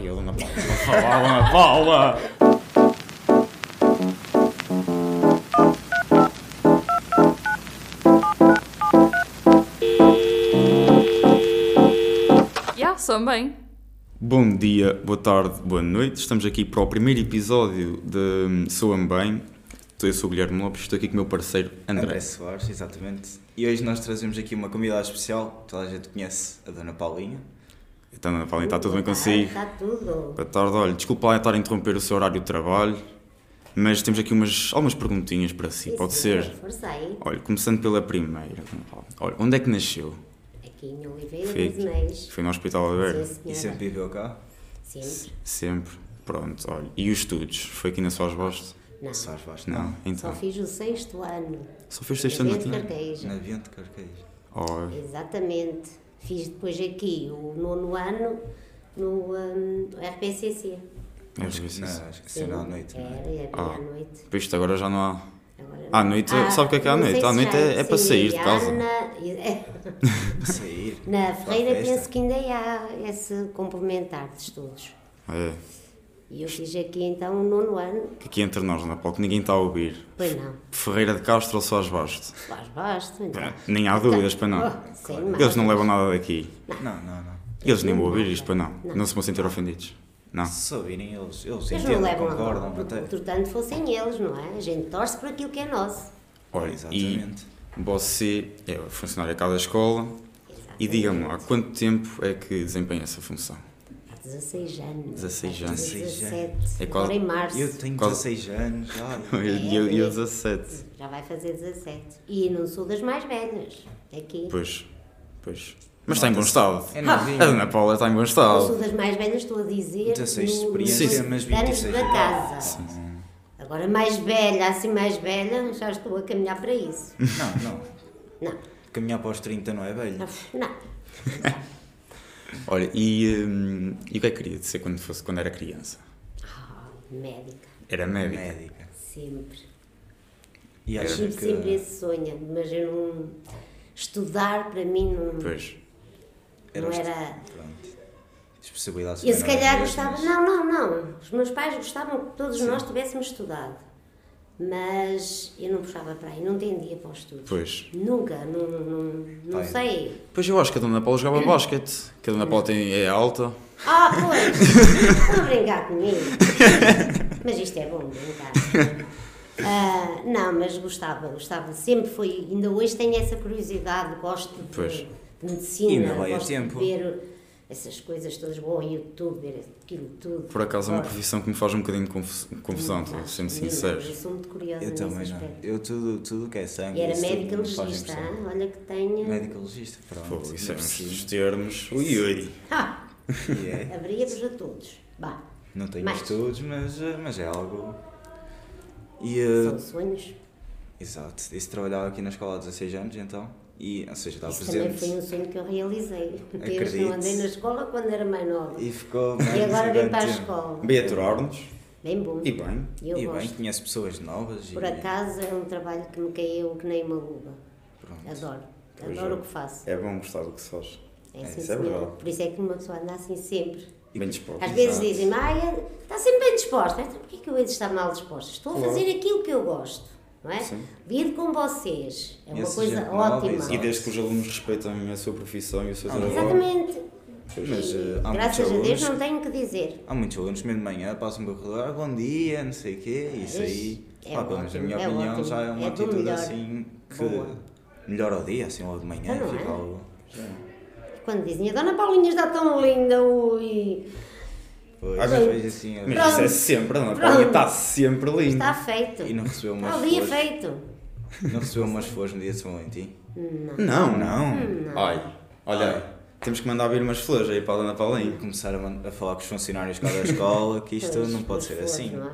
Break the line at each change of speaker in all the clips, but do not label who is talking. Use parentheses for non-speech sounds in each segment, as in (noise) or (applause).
Olha, a Dona Paula. Olá, Dona Paula.
Já, sou bem.
Bom dia, boa tarde, boa noite. Estamos aqui para o primeiro episódio de Soam Bem. Eu sou o Guilherme Lopes, estou aqui com o meu parceiro André.
André Soares, exatamente. E hoje nós trazemos aqui uma convidada especial, toda a gente conhece a Dona Paulinha.
Então, Dona Paula, está tudo bem consigo?
Está tudo.
Boa tarde, olha, desculpa lá estar a interromper o seu horário de trabalho, mas temos aqui umas, algumas perguntinhas para si,
Sim,
pode ser?
Força aí.
Olha, começando pela primeira. Olha, onde é que nasceu?
Aqui em Oliveira
Foi
dos. Meis.
Foi no Hospital Aberto?
Sim,
E sempre viveu cá?
Sempre.
Sempre. Pronto, olha. E os estudos? Foi aqui na Sós Bastos?
Não.
Soares Vasco.
Não,
Só
então.
fiz o sexto ano.
Só fez sexto
na
ano
Bento
aqui?
Carqueja.
Na Vento de Carqueiros.
Oh,
Exatamente. Fiz depois aqui o nono ano no hum, RPCC.
é
Acho que não, acho que sim, à noite, não
Era,
é?
era
Ah.
à noite.
Isto agora já não há.
Agora,
À noite,
Ah,
sabe o que é que é à noite? À noite é, é para sair de casa.
Na, (laughs)
Para sair.
na Ferreira penso que ainda há esse complementar de estudos.
É.
E eu fiz aqui então o nono ano.
Que aqui entre nós, na Paulo, que ninguém está a ouvir.
Pois não.
Ferreira de Castro ou Sós Bastos?
Faz basto, então.
Nem há dúvidas para não.
Oh.
Eles não levam nada daqui.
Não, não, não.
Eles nem vão ouvir isto para não.
Não.
Não se vão sentir ofendidos. Não.
Se ouvirem eles, eles
Eles não
entendem,
levam a
concordam
portanto fossem eles, não é? A gente torce por aquilo que é nosso.
Olha, e
Exatamente.
você é funcionário cá da escola e diga-me lá, há quanto tempo é que desempenha essa função?
Há 16 anos.
16 anos.
17.
É
agora
quase-
em março.
Eu tenho
Quase-
16 anos já. (laughs)
E eu, eu 17.
Já vai fazer 17. E não sou das mais velhas. Aqui.
Pois, pois. Mas está em bom estado.
É
A
novinho.
Dona Paula está em bom
Não
estado.
sou das mais velhas, estou a dizer.
16 de
no-
experiência, mas
anos
26
da casa. Agora mais velha, assim mais velha, já estou a caminhar para isso.
Não, não.
Não,
Caminhar para os 30 não é velho.
não. (laughs)
Olha, e, hum, e o que é que queria ser quando, fosse, quando era criança?
Ah, médica,
Era médica.
Médica.
sempre.
E acho
Tive
que.
sempre esse sonho, mas eu não. Estudar para mim não,
Pois.
Era
não era.
Pronto. As possibilidades
Eu se calhar gostava.
mesmas.
Não, não, não. Os meus pais gostavam que todos nós tivéssemos estudado. Mas eu não puxava para aí, não tendia para os estudos.
Pois.
Nunca, não, não, não
Pai.
sei.
Pois eu acho que a Dona Paula jogava basquete. Que a Dona Paula tem, é alta.
Ah, pois! (laughs) Estão a brincar comigo. Mas isto é bom, brincar. (laughs) Ah, não, mas gostava, gostava. Sempre foi, ainda hoje tenho essa curiosidade, gosto de,
Pois.
de medicina, gosto
tempo.
de ver essas coisas todas, ao YouTube, aquilo tudo.
Por acaso é uma profissão que me faz um bocadinho de confus- confusão, estou sendo sincero.
Eu sou muito curiosa
Eu também não.
aspecto.
Eu tudo, tudo que é sangue.
E era médica legista, olha que tenho.
Médica legista, pronto.
Pô, isso é
preciso.
termos. Ui, ui.
Ah, (laughs)
E é.
abria-vos a todos. Bah,
Não tenho
Mais.
estudos, mas, eh, mas é algo. E. eh,
são sonhos.
Exato. Disse que trabalhava aqui na escola há 16 anos, então. E, ou seja, estava
Isso também
presente.
foi um sonho que eu realizei. Desde que
Acredito.
não andei na escola quando era mais nova.
E ficou.
E agora vim
50
para a escola.
Bem aturar-nos.
Bem bom.
E bem.
E eu
e bem,
gosto.
conhece pessoas novas.
Por
e,
acaso é um trabalho que me caiu que nem uma luva.
Pronto.
Adoro.
Pois
Adoro
é.
o que faço.
É bom gostar do que se faz.
É,
É,
sim,
isso é verdade.
Por isso é que uma pessoa anda assim sempre.
Bem disposto.
Às vezes dizem-me, ah, está sempre bem disposta. Então porquê que eu hei de estar mal disposta? Estou a
Claro.
fazer aquilo que eu gosto. Não é?
Sim.
Vivo com vocês. É uma coisa
nova,
ótima.
exato.
E desde que os alunos respeitem a sua profissão e o seu
Ah,
trabalho.
Exatamente.
Mas eh, há
Graças a Deus
alunos.
não tenho o que dizer.
Há muitos alunos mesmo de manhã passam pelo corredor, ah, bom dia, não sei o quê, isso aí,
É
pá, pelo menos na
ótimo,
minha
é
opinião,
ótimo.
já é uma
É
atitude
melhor.
assim que
Boa.
melhora o dia, assim, logo de manhã,
não
fica
é?
algo.
Quando dizem, a Dona Paulinha está tão linda, ui.
Pois, mas
mas-
vejo assim,
Mas
Pronto.
isso é sempre, a. Paula está sempre linda.
Está feito.
e não recebeu umas
Está o dia
flores,
feito.
não recebeu umas flores no dia de São Valentim?
Não,
Não.
Ai, olha, temos que mandar vir umas flores aí para a Dona Paulinha.
Começar a, a falar com os funcionários cá da escola que isto
Pois,
não pode ser
flores,
assim.
Não é?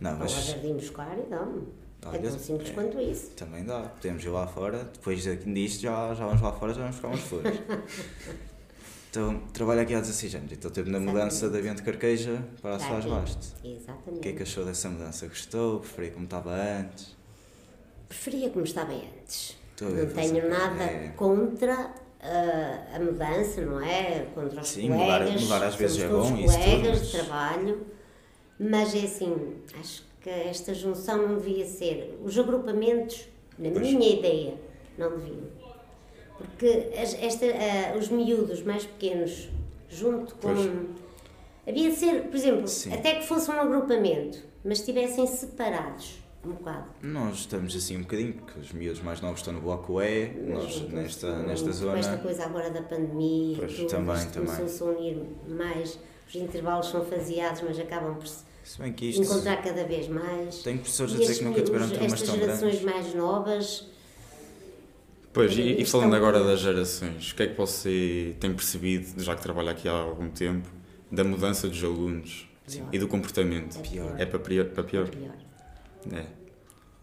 Não,
Vão ao
mas
jardim buscar e. É
Olha,
tão simples
é.
quanto isso.
também dá, podemos ir lá fora, depois daqui disto já, já vamos lá fora, já vamos buscar umas flores. (laughs) Então, trabalho aqui há 16 anos, então teve na mudança da Vento Carqueja para a Soares. Basto. O
Exatamente.
que é que achou dessa mudança? Gostou? Preferia como estava antes?
Preferia como estava antes.
Estou
não tenho
você-
nada
é.
contra a, a mudança, não é? Contra os
Sim, mudar-
colegas.
mudar às vezes é bom, isso tudo,
colegas de trabalho, mas é assim, acho que esta junção não devia ser. Os agrupamentos, na
Pois.
minha ideia, não deviam. Porque esta, ah, os miúdos mais pequenos, junto com.
Pois.
Havia de ser, por exemplo,
Sim.
até que fosse um agrupamento, mas estivessem separados um bocado.
Nós estamos assim um bocadinho, porque os miúdos mais novos estão no bloco E, nós
Juntam-se
nesta, nesta
Com esta
zona.
coisa agora da pandemia,
Pois,
tudo,
também, também.
começou-se a unir mais, os intervalos são faseados, mas acabam por se
Se bem que isto.
encontrar cada vez mais.
Tenho professores a
E
dizer
estes
que nunca tiveram turmas
Estas
tão
gerações
grandes.
mais novas,
Pois, e, e falando agora das gerações, o que é que você tem percebido, já que trabalha aqui há algum tempo, da mudança dos alunos
Pior.
e do comportamento?
é
Pior.
É para pior? Para
é
pior?
pior.
É.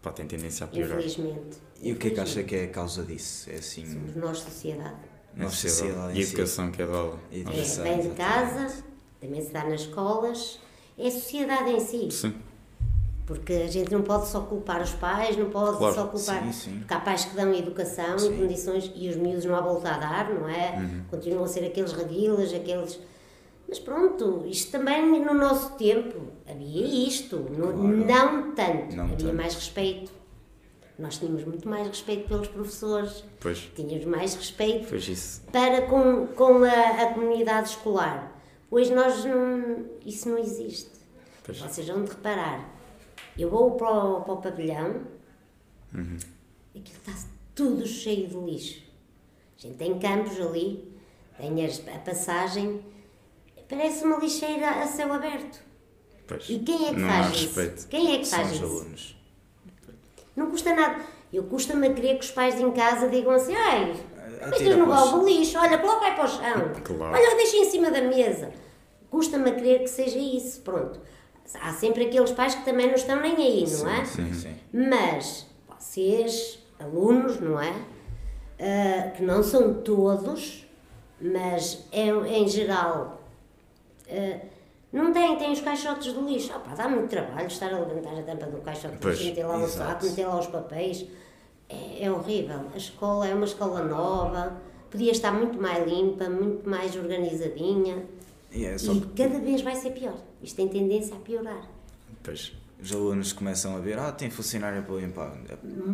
Pá, tem tendência a piorar.
Infelizmente.
E o que é que acha que é a causa disso? É assim.
Somos nós, sociedade.
É
Nossa sociedade
E a
si.
educação que é dada.
É, vem de casa, também se dá nas escolas, é a sociedade em si.
Sim,
Porque a gente não pode só culpar os pais, não pode
Claro.
só culpar.
Sim, sim.
Porque há pais que dão educação
Sim.
e condições e os miúdos não há volta a dar, não é?
Uhum.
Continuam a ser aqueles reguilas, aqueles. Mas pronto, isto também no nosso tempo havia isto, no-
Claro.
não tanto,
Não
havia
tanto.
mais respeito. Nós tínhamos muito mais respeito pelos professores,
pois,
tínhamos mais respeito
pois isso.
para com, com a, a comunidade escolar. Hoje nós não, isso não existe.
Pois.
Vocês vão de reparar. Eu vou para o, para o pavilhão, aquilo está tudo cheio de lixo. A gente tem campos ali, tem as- a passagem, parece uma lixeira a céu aberto.
Pois.
E quem é que faz isso? Quem é que
São
faz
os
isso?
alunos.
Não custa nada. Eu custa-me a querer que os pais em casa digam assim, ai, Deixa no
para os-
balde o lixo, olha, coloca aí para o chão. (laughs)
Claro.
Olha, deixa em cima da mesa. Custa-me a crer que seja isso, pronto. Há sempre aqueles pais que também não estão nem aí, não é?
Sim, sim.
Mas vocês, alunos, não é? Ah, que não são todos, mas em, em geral, ah, não têm, têm os caixotes de lixo. Opa, dá muito trabalho estar a levantar a tampa do caixote de lixo, meter lá o saco, meter lá os papéis. É, é horrível. A escola é uma escola nova, podia estar muito mais limpa, muito mais organizadinha.
E é só
E cada vez vai ser pior. Isto tem tendência a piorar.
Pois.
os alunos começam a ver, ah, tem funcionário para limpar.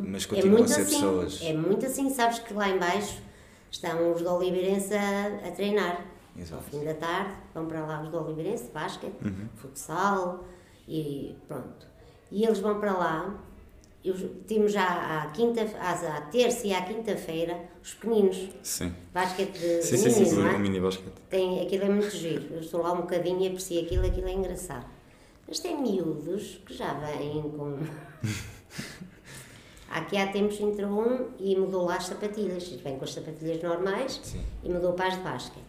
Mas
É
continuam a
muito
ser
assim,
pessoas.
é muito assim, sabes que lá em baixo estão os do Oliveirense a, a treinar. Ao
Exato.
fim da tarde vão para lá os do Oliveirense, basquete,
Uhum.
futsal e pronto. E eles vão para lá, eu, temos já à, quinta, à, à terça e à quinta-feira os pequeninos,
Sim.
basquete de
Sim, sim, sim,
meninos,
sim,
não é?
mini basquete.
Tem, aquilo é muito giro. Eu estou lá um bocadinho e aprecio aquilo, aquilo é engraçado. Mas tem miúdos que já vêm com. (laughs) Aqui há tempos entrou um e mudou lá as sapatilhas. Vem com as sapatilhas normais
Sim.
e mudou para as de basquete.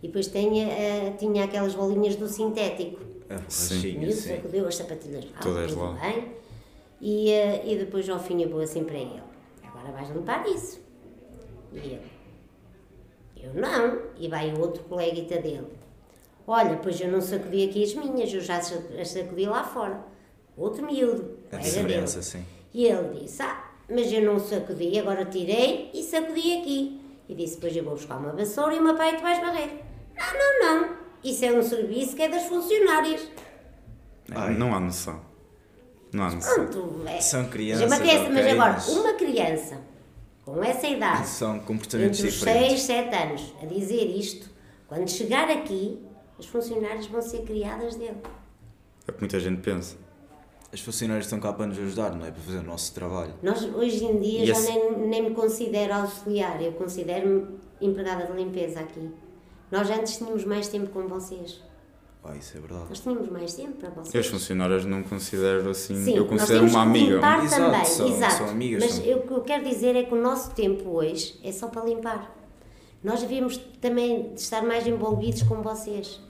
E depois tinha, eh, tinha aquelas bolinhas do sintético.
A
Sim.
borrachinha,
Miúdo,
sim.
as sapatilhas lá,
Todas
tudo
lá.
bem. E, eh, e depois ao fim eu vou assim para ele. Agora vais limpar isso. E ele. Eu não. E vai o outro coleguita dele. Olha, pois eu não sacudi aqui as minhas, eu já as sacudi lá fora. Outro miúdo.
A diferença, sim.
E ele disse: Ah, mas eu não sacudi, agora tirei e sacudi aqui. E disse: Depois eu vou buscar uma vassoura e uma pá e tu vais varrer. Não, não, não. Isso é um serviço que é das funcionárias.
Ai.
Não há noção. Não.
Pronto, é.
São
Mas
crianças,
uma criança, mas agora,
mas-
uma criança com essa idade, (laughs)
São comportamentos
entre os
diferentes.
6, 7 anos, a dizer isto, quando chegar aqui, as funcionárias vão ser criadas dele.
É o que muita gente pensa.
As funcionárias estão cá para nos ajudar, não é? Para fazer o nosso trabalho.
Nós, hoje em dia,
E
já
esse-
nem, nem me considero auxiliar, eu considero-me empregada de limpeza aqui. Nós antes tínhamos mais tempo com vocês.
Ah, isso é verdade.
Nós tínhamos mais tempo para vocês.
Eu as funcionárias não considero assim.
Sim,
eu
nós
considero
temos
uma amiga.
limpar
Exato,
também,
são-
exato.
são amigas,
Mas
são-
eu- o que eu quero dizer é que o nosso tempo hoje é só para limpar. Nós devíamos também estar mais envolvidos com vocês.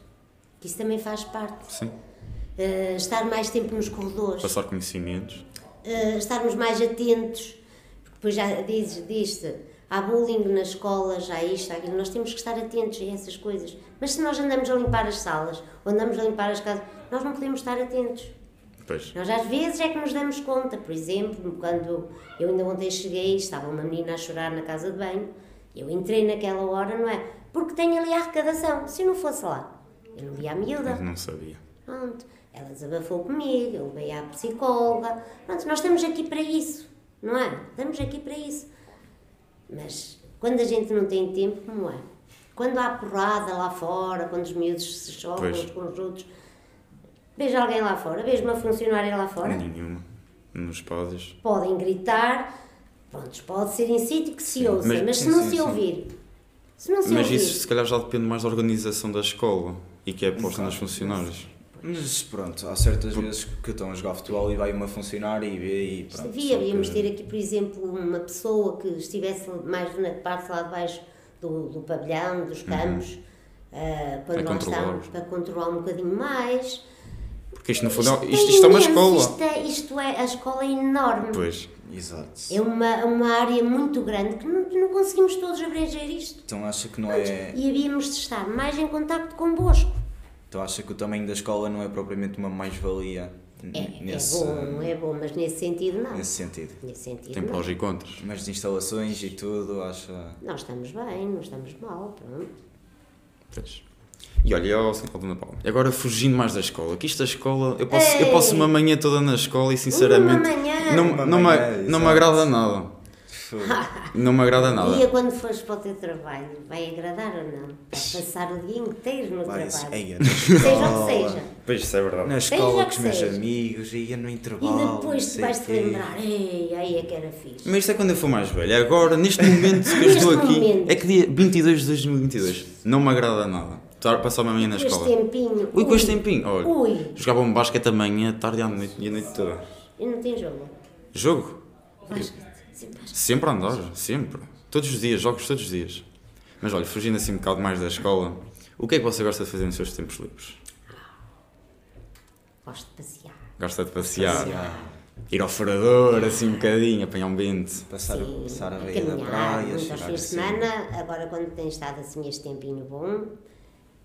Que isso também faz parte.
Sim.
Eh, estar mais tempo nos corredores.
Passar conhecimentos.
eh, estarmos mais atentos, porque depois já diz- diz-se, há bullying nas escolas, há isto, há aquilo, nós temos que estar atentos a essas coisas. Mas se nós andamos a limpar as salas, ou andamos a limpar as casas, nós não podemos estar atentos.
Pois.
Nós às vezes é que nos damos conta, por exemplo, quando eu ainda ontem cheguei, estava uma menina a chorar na casa de banho, Eu entrei naquela hora, não é? Porque tenho ali a arrecadação. Se eu não fosse lá, eu não via a miúda.
Mas não sabia.
Pronto, ela desabafou comigo, eu levei à psicóloga. Pronto, nós estamos aqui para isso, não é? Estamos aqui para isso. Mas quando a gente não tem tempo, como é? Quando há porrada lá fora, quando os miúdos se chocam uns com os outros, vejo alguém lá fora, vejo uma funcionária lá fora,
Nenhuma. Nos pódios.
podem gritar, pronto, pode ser em sítio que se ouça,
mas-
mas, se
sim,
não
sim,
se
sim.
ouvir, se não se
Mas
ouvir,
isso se calhar já depende mais da organização da escola e que é posta nos funcionários.
Mas pronto, há certas vezes que estão a jogar futebol e vai uma funcionária e vê e pronto.
Devia,
só que-
devíamos ter aqui, por exemplo, uma pessoa que estivesse mais na parte lá de baixo do, do pavilhão, dos campos, ah, quando
Uhum. Para
nós
controlar.
para controlar um bocadinho mais.
Porque isto no fundo é-
tem
isto, isto é uma escola.
Isto é, isto é- a escola é enorme.
Pois.
Exato.
É uma, uma área muito grande que não, não conseguimos todos abranger isto.
Então acha que não é.
E havíamos de estar mais em contacto convosco.
Então acha que o tamanho da escola não é propriamente uma mais-valia n-
É,
nesse,
é bom, é bom, mas nesse sentido não.
nesse sentido?
Nesse sentido
Tem
não.
prós e contras.
Mas de instalações e tudo, acha.
Nós estamos bem, não estamos mal, pronto.
Pois. E olha, ó, Sr. Dona Paula, agora fugindo mais da escola, que isto da escola, eu posso, eu posso uma manhã toda na escola e sinceramente
Uma manhã.
não,
Uma
não,
manhã,
me, não me agrada nada. (laughs) Não me agrada
E
nada.
quando fores para o teu trabalho, vai agradar ou não? Vai passar o dia inteiro no
Vai
trabalho.
eia, (laughs) na
Seja o
escola,
que seja.
Pois isso é verdade.
Na escola com os meus
seja.
amigos, ia no
E
intervalo.
depois
não
tu
sei
vais te
quê.
lembrar, ei, aí é que era fixe.
Mas isto é quando eu for mais velho. Agora, neste momento que eu estou aqui,
momento.
é que dia 22 de 2022. Não me agrada nada. Estar a passar uma manhã na
Com este
escola.
tempinho.
Ui, com este tempinho. Olha,
Ui,
jogava um basquete amanhã, tarde e à noite e a noite toda.
e não tem jogo.
Jogo?
Basquete, sempre.
Sempre a andar, sempre. Todos os dias, jogos todos os dias. Mas olha, fugindo assim um bocado mais da escola, o que é que você gosta de fazer nos seus tempos livres?
Gosto de passear.
Gosta de passear,
Passear,
ir ao furador, assim um bocadinho, apanhar um vento.
Passar,
Sim,
passar a
a
veia da
caminhar,
praia, chegar
fins de
assim.
semana, agora quando tem estado assim este tempinho bom,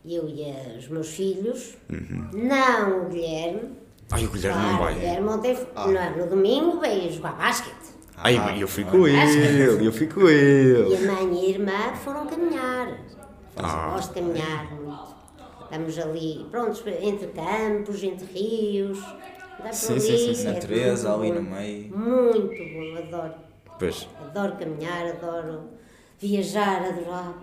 eu e os meus filhos,
Uhum.
não o Guilherme,
Ai, o Guilherme não
claro, o
vai.
Guilherme ontem,
Ah.
não, no domingo veio jogar basquete.
Ai,
Ah,
eu fui com ele, eu fui com ele.
E a mãe e a irmã foram caminhar.
Ah.
Gosto de caminhar muito. Estamos ali, prontos, entre campos, entre rios.
Sim,
ali,
sim, sim, sim.
é
Natureza
muito
ali
bom.
no meio.
Muito bom, adoro.
Pois,
Adoro caminhar, adoro viajar, adoro.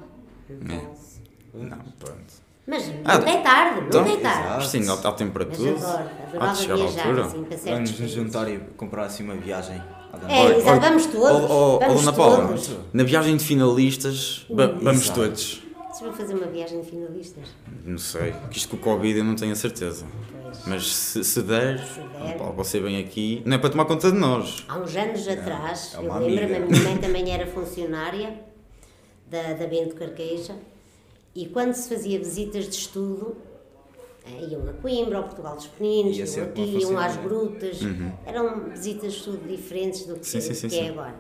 Não posso.
não, pronto.
Mas não
Ah,
tem tarde, não
então,
tem tarde.
Mas sim, há, há tempo para
Mas
tudo.
adoro,
Há
adorava
de chegar à altura.
assim para certos
Vamos nos juntar e comprar assim uma viagem.
É, exato, vamos todos.
Oh,
vamos
Dona Paula,
todos.
na viagem de finalistas, va- vamos
Exato.
todos.
Se vou fazer uma viagem de finalistas.
Não sei, que isto com o Covid eu não tenho a certeza.
Pois.
Mas se, se der,
der.
Paulo, você vem aqui, não é para tomar conta de nós.
Há uns anos atrás,
é
eu lembro-me, a minha mãe também era funcionária da, da Bento Carqueja e quando se fazia visitas de estudo, eh, iam a Coimbra, ao Portugal dos Pequeninos,
Ia
iam aqui, às grutas, eram visitas de estudo diferentes do que,
Sim, sim, sim,
que é agora.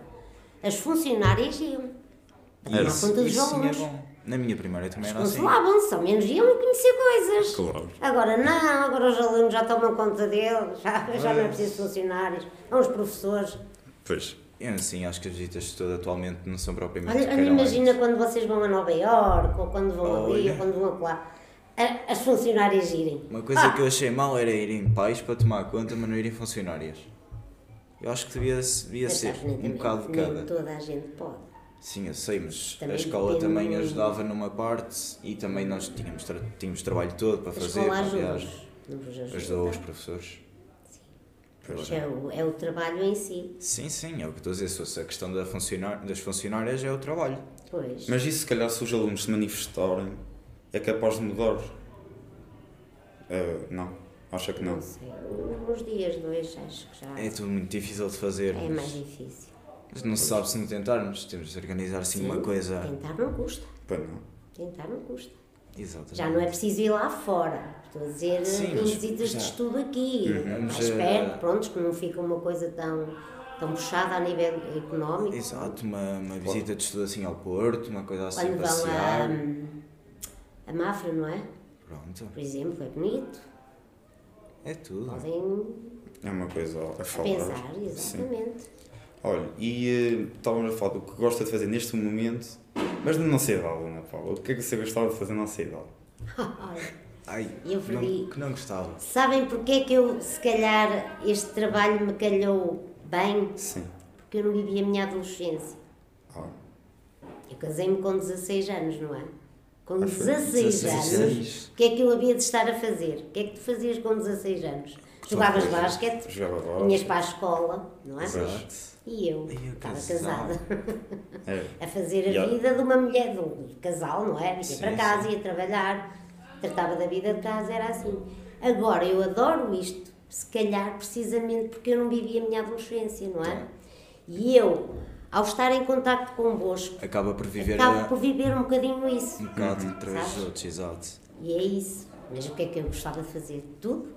As funcionárias iam, para
Era.
tomar conta dos
Isso sim é
alunos.
Na minha primária também era assim.
Consolavam-se, ao menos iam a conhecer coisas.
Claro.
Agora não, agora os alunos já tomam conta deles, já, já não é preciso funcionários, são os professores.
Pois.
Eu assim, acho que as visitas de estudo atualmente não são propriamente
Olha, olha, imagina quando vocês vão a Nova Iorque, ou quando vão ali, ou quando vão acolá, a- as funcionárias irem.
Uma coisa
Ah,
que eu achei mal era irem pais para tomar conta, mas não irem funcionárias. Eu acho que devia, devia
mas
ser um bocado de cada.
toda a gente pode.
Sim, eu sei, mas
Também
a escola também ajudava numa parte e também nós tínhamos, tra tínhamos trabalho todo para
A
fazer,
escola
para a
ajuda
viagem.
não vos ajuda.
Ajudou os professores.
Pois é, o, é o trabalho em si.
Sim, sim, é o que estou a dizer. Se fosse a questão da funcionar, das funcionárias, é o trabalho.
Pois.
Mas isso, se calhar, se os alunos se manifestarem, é capaz de mudar. Eh, não, acha que não.
Não sei, uns dias, dois, acho que já
É tudo muito difícil de fazer.
é mais difícil.
Mas não se sabe se não tentarmos. Temos de organizar assim uma
Sim,
coisa.
Tentar não custa.
Pois não.
Tentar não custa.
Exatamente.
Já não é preciso ir lá fora. Estou a dizer
Sim, mas
visitas
já.
de estudo aqui,
Mas,
mais perto, prontos, que não fica uma coisa tão, tão puxada a nível económico.
Exato, uma, uma visita de estudo assim ao Porto, uma coisa assim,
Quando vão
passear.
a, a Mafra, não é?
Pronto,
Por exemplo, é bonito.
é tudo.
Podem
É uma coisa a
a
falar.
pensar,
Sim. Olha, e estávamos a falar do que gosta de fazer neste momento Mas na nossa idade, Ana Paula, o que é que você gostava de fazer na nossa idade?
Olha,
Ai,
Eu
não,
fui-
que não gostava.
sabem porque é que eu, se calhar, este trabalho me calhou bem?
Sim.
Porque eu não vivi a minha adolescência.
Ah,
Eu casei-me com 16 anos, não é? Com
foi?
16,
16
anos,
anos.
o que é que eu havia de estar a fazer? O que é que tu fazias com 16 anos? Jogavas
coisas.
basquete,
Jogava basquete.
vinhas para a escola, não é?
Exato.
E eu
E eu
estava
casada.
É. (laughs)
a fazer a vida de uma mulher, de um casal, não é? Ia
Sim,
para casa, ia trabalhar, tratava da vida de casa, era assim. Agora, eu adoro isto, se calhar precisamente porque eu não vivi a minha adolescência, não é? E eu, ao estar em contacto convosco,
Acaba por viver
acabo
a-
por viver um bocadinho isso.
um bocado através
Sabes?
dos outros, exato.
E é isso. Mas o que é que eu gostava de fazer? Tudo.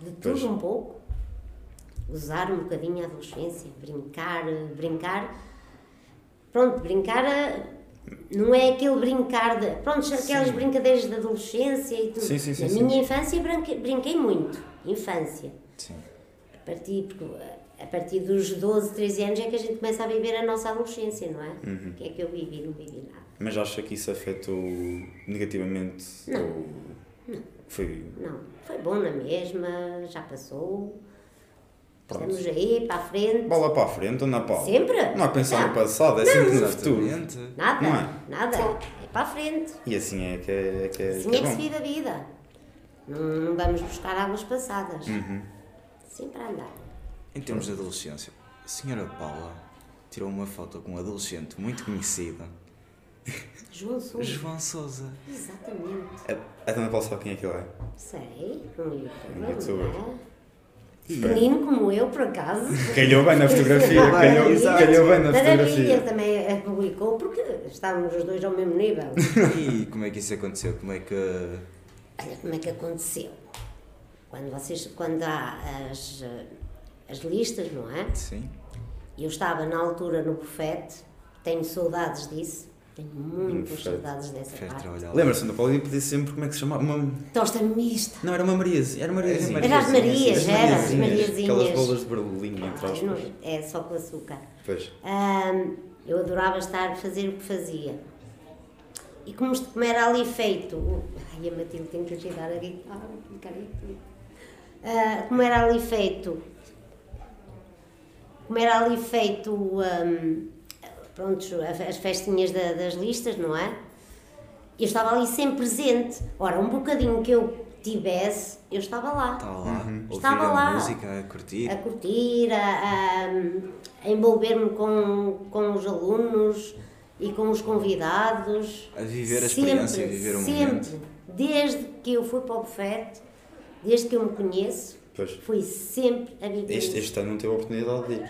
De tudo
Pois.
um pouco. Usar um bocadinho a adolescência. Brincar, brincar. Pronto, brincar não é aquele brincar de. Pronto, aquelas brincadeiras de adolescência e tudo.
Sim, sim, sim,
Na
sim.
minha infância brinquei, brinquei muito. Infância.
Sim.
A partir, porque, a partir dos 12, 13 anos é que a gente começa a viver a nossa adolescência, não é?
Uhum.
O que é que eu vivi? Não vivi nada.
Mas acha que isso afetou negativamente?
Não.
Ou foi.
Não, foi bom na mesma, já passou.
Pronto.
Estamos aí, para a frente.
Bola para a frente, Ana Paula.
Sempre?
Não há pensar
Não.
no passado, é sempre no futuro.
Nada,
Não é?
nada. É para a frente.
E assim é que é, é, que é,
Assim
que
é
é
que se
bom.
vive a vida. Não, não vamos buscar águas passadas.
Uhum.
Sempre a andar.
Em termos de adolescência, a senhora Paula tirou uma foto com um adolescente muito conhecido,
João (laughs) Sousa.
João Souza.
Exatamente.
A, a Ana Paula sabe quem é que ele é?
Sei, um youtuber,
Um youtuber.
Não é? Menino como eu, por acaso.
Calhou bem na fotografia, calhou,
Exato.
calhou bem na
Maravilha,
fotografia.
também a publicou porque estávamos os dois ao mesmo nível.
E como é que isso aconteceu? Como é que.
Olha como é que aconteceu. Quando, vocês, quando há as, as listas, não é?
Sim.
Eu estava na altura no bufete, tenho saudades disso, tenho muitas saudades dessa
Fez
parte.
Lembra-se, Ana Paula, eu pedir sempre como é que se chamava? Uma...
Tosta mista.
Não, era uma Mariazinha. Era Mariazinha.
Era
Era as Marias,
As
era as
Aquelas
Mariazinhas.
bolas de berlim, entre
Ai, não-
aspas.
é só com açúcar.
Pois.
Ahm, eu adorava estar a fazer o que fazia. E como, como era ali feito, ai a Matilde tem que ajudar a guitarra. Ah, como era ali feito, como era ali feito, ahm, pronto, as as festinhas da- das listas, não é? Eu estava ali sempre presente. Ora, um bocadinho que eu tivesse, eu estava lá.
Estava lá, ouvir
Estava
a
lá.
música, a curtir.
a curtir, a, a- a envolver-me com, com os alunos e com os convidados.
A viver a experiência, a viver o
sempre.
momento.
Desde que eu fui para o bufete, desde que eu me conheço,
Pois.
fui sempre a viver
Este, este ano não teve a oportunidade de ir.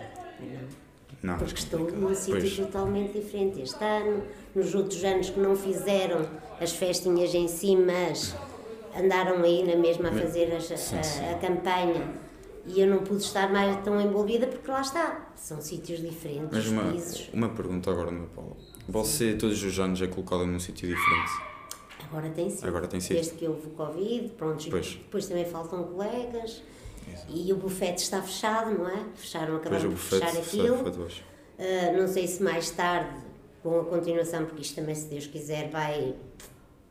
Não.
Porque estou num sítio totalmente diferente este ano. Nos outros anos que não fizeram as festinhas em si, mas andaram aí na mesma a fazer as- a, a campanha. E eu não pude estar mais tão envolvida porque lá está. São sítios diferentes,
Mas uma, uma pergunta agora, Ana Paula. Você todos os anos é colocada num sítio diferente.
Agora tem sido.
Agora tem sido.
Desde que houve o Covid, pronto,
Pois.
depois também faltam colegas. E o bufete está fechado, não é? Fecharam, acabaram de fechar aquilo.
de hoje.
Uh, não sei se mais tarde, com a continuação, porque isto também, se Deus quiser, vai,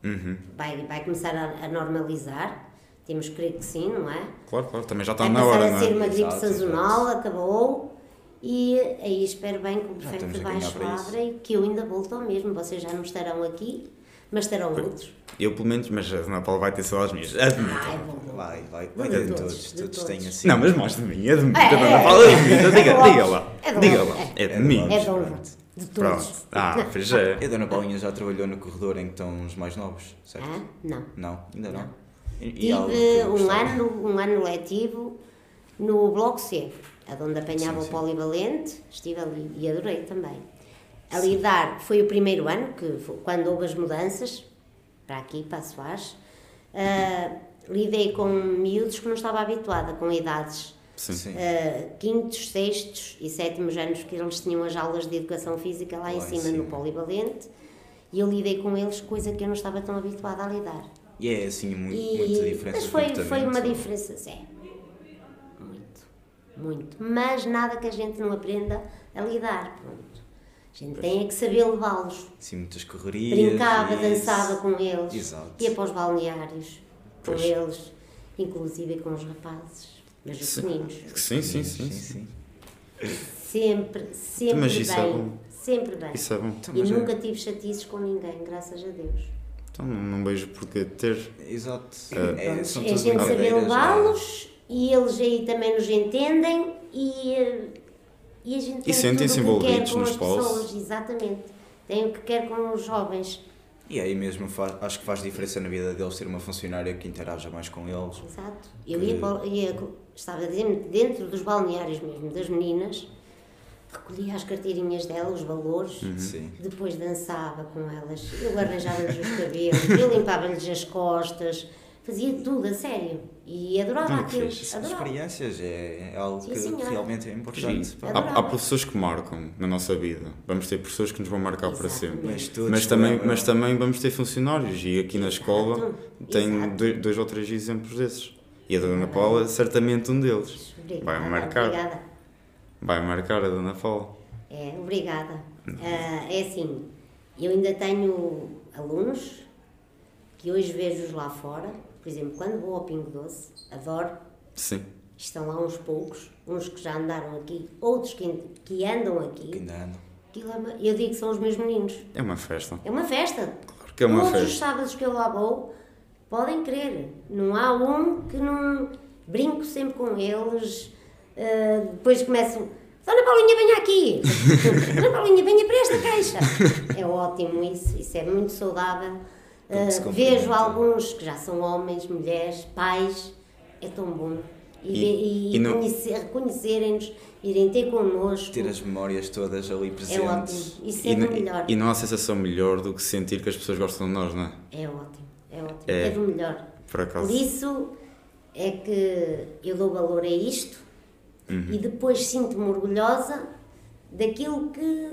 Uhum.
vai, vai começar a, a normalizar. Temos que crer que sim, não é?
Claro, claro, também já está
vai
na hora,
a
não
ser
é?
uma gripe
Exato,
sazonal, acabou. E aí espero bem que o bufete
a
baixo abra e que eu ainda volto ao mesmo. Vocês já não estarão aqui, mas estarão outros.
Eu pelo menos, mas a Ana Paula vai ter saudades minhas. Admito.
Ai, bom, bom.
Vai, vai,
De
vai ter de
todos,
todos.
de
Todos
todos.
têm assim.
Não, mas mais de mim, admito.
É,
a Ana
é,
Paula
é.
admite.
É
Diga,
de
diga lá.
É de
Diga lá.
é.
É de
É de
mim.
É de.
Pronto.
De todos.
Pronto. Ah, pois é. (laughs)
E a Dona Paulinha já trabalhou no corredor em que estão os mais novos, certo?
Ah, não.
Não, ainda não. Que
Tive um ano, um ano letivo no Bloco C, onde apanhava
Sim,
o
sim.
polivalente, estive ali e adorei também. A lidar, foi o primeiro ano, que quando houve as mudanças, para aqui, para a Soares, ah, lidei com miúdos que não estava habituada, com idades
Sim.
Sim.
ah, quintos, sextos e sétimos anos, que eles tinham as aulas de educação física lá, em,
Lá em
cima,
cima.
no polivalente, e eu lidei com eles, coisa que eu não estava tão habituada a lidar.
E é assim muito,
E-
muita diferença
mas foi, foi uma diferença, sim. Muito, muito. Mas nada que a gente não aprenda a lidar, pronto. A gente tem é que saber levá-los.
Assim, muitas correrias.
Brincava,
e-
dançava com eles,
Exato.
ia para os balneários com
Pois.
eles, inclusive com os rapazes, mas os
Sim.
meninos.
Sim, sim,
Sim,
sim.
sim.
Sempre, sempre
Mas isso é
bem.
bom.
sempre bem.
Isso é bom.
Então,
E
mas é-
nunca tive chatices com ninguém, graças a Deus.
Então não, vejo porque ter.
Exato.
É.
Pronto,
são
é a gente saber levá-los e eles aí também nos entendem e, eh, e a gente tem
sentem-se
que quer
envolvidos
com
no
as
espaço.
pessoas, exatamente. Tem o que quer com os jovens.
E aí mesmo faz- acho que faz diferença na vida deles ter uma funcionária que interaja mais com eles.
Exato. Eu ia, ia, estava dentro, dos balneários mesmo, das meninas, recolhia as carteirinhas delas, os valores,
Uhum.
Depois dançava com elas, eu arranjava-lhes os cabelos, eu limpava-lhes as costas, fazia tudo a sério. E adorava
que
aquilo.
fixe.
Adorava.
experiências, é, é algo
Sim,
que
senhora.
realmente é importante.
Há, há professores que marcam na nossa vida. Vamos ter professores que nos vão marcar para
Exatamente.
sempre.
Mas,
Mas também, mas também vamos ter funcionários e aqui na escola
Exato.
tem
Exato.
dois, dois ou três exemplos desses. E a Dona Paula é certamente um deles.
Obrigada,
Vai marcar.
Obrigada.
Vai marcar a Dona Paula.
É, obrigada. Ah, é assim, eu ainda tenho alunos que hoje vejo-os lá fora, por exemplo, quando vou ao Pingo Doce, adoro,
Sim.
estão lá uns poucos, uns que já andaram aqui, outros que, que andam
Que
aqui.
ainda andam.
É eu digo que são os meus meninos.
É uma festa.
É uma festa.
Claro que é uma
Todos os
festa.
sábados que eu lá vou, podem crer. Não há um que não brinco sempre com eles. ah, depois começo. Dona Paulinha, venha aqui! (laughs) Dona Paulinha, venha para esta caixa! É ótimo isso, isso é muito saudável.
Cumprimenta.
vejo alguns que já são homens, mulheres, pais, é tão bom. E,
E-
e
e
conhecer- reconhecerem-nos, irem ter connosco.
Ter as memórias todas ali
É
presentes.
ótimo. Isso é
E,
do melhor.
e não há sensação melhor do que sentir que as pessoas gostam de nós, não é?
É ótimo, é ótimo.
É.
É, do melhor.
Por acaso.
Por isso é que eu dou valor a isto
Uhum.
e depois sinto-me orgulhosa daquilo que